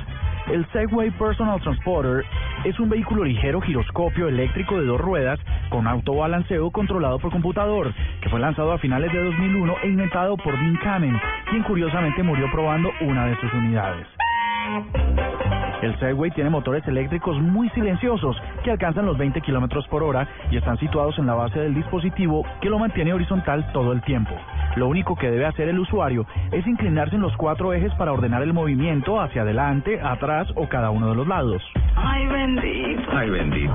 El Segway Personal Transporter es un vehículo ligero giroscopio eléctrico de dos ruedas con autobalanceo controlado por computador, que fue lanzado a finales de 2001 e inventado por Dean Kamen, quien curiosamente murió probando una de sus unidades. El Segway tiene motores eléctricos muy silenciosos que alcanzan los 20 kilómetros por hora y están situados en la base del dispositivo que lo mantiene horizontal todo el tiempo. Lo único que debe hacer el usuario es inclinarse en los cuatro ejes para ordenar el movimiento hacia adelante, atrás o cada uno de los lados. Ay, bendito. Ay, bendito.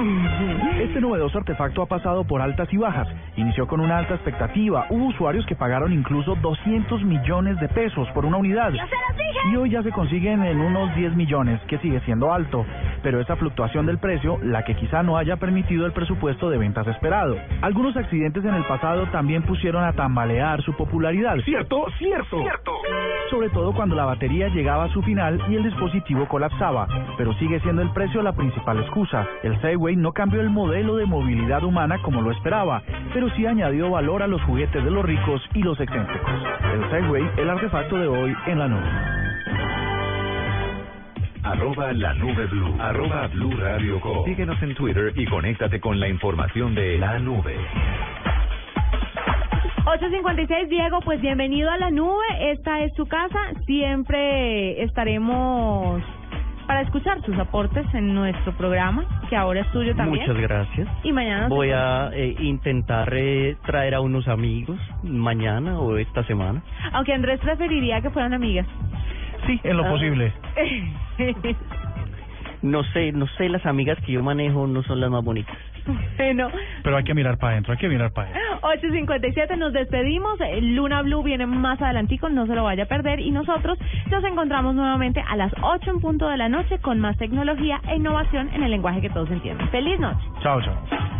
Este novedoso artefacto ha pasado por altas y bajas. Inició con una alta expectativa. Hubo usuarios que pagaron incluso 200 millones de pesos por una unidad. Y hoy ya se consiguen en unos 10 millones, que sigue siendo alto. Pero esa fluctuación del precio, la que quizá no haya permitido el presupuesto de ventas esperado. Algunos accidentes en el pasado también pusieron a tambalear su popularidad. Cierto, cierto. Cierto. Sobre todo cuando la batería llegaba a su final y el dispositivo colapsaba, pero sigue siendo el precio la principal excusa. El Segway no cambió el modelo de movilidad humana como lo esperaba, pero sí añadió valor a los juguetes de los ricos y los excéntricos. El Segway, el artefacto de hoy en la nube. Arroba la nube blue. Arroba blue radio com. Síguenos en Twitter y conéctate con la información de la nube. 856, Diego, pues bienvenido a la nube. Esta es su casa. Siempre estaremos para escuchar sus aportes en nuestro programa, que ahora es tuyo también. Muchas gracias. Y mañana Voy a eh, intentar eh, traer a unos amigos mañana o esta semana. Aunque Andrés preferiría que fueran amigas. Sí, en lo Ah. posible. No sé, no sé, las amigas que yo manejo no son las más bonitas. Bueno, Pero hay que mirar para adentro, hay que mirar para adentro. 857 nos despedimos. Luna Blue viene más adelantico, no se lo vaya a perder. Y nosotros nos encontramos nuevamente a las 8 en punto de la noche con más tecnología e innovación en el lenguaje que todos entienden. ¡Feliz noche! Chao, chao.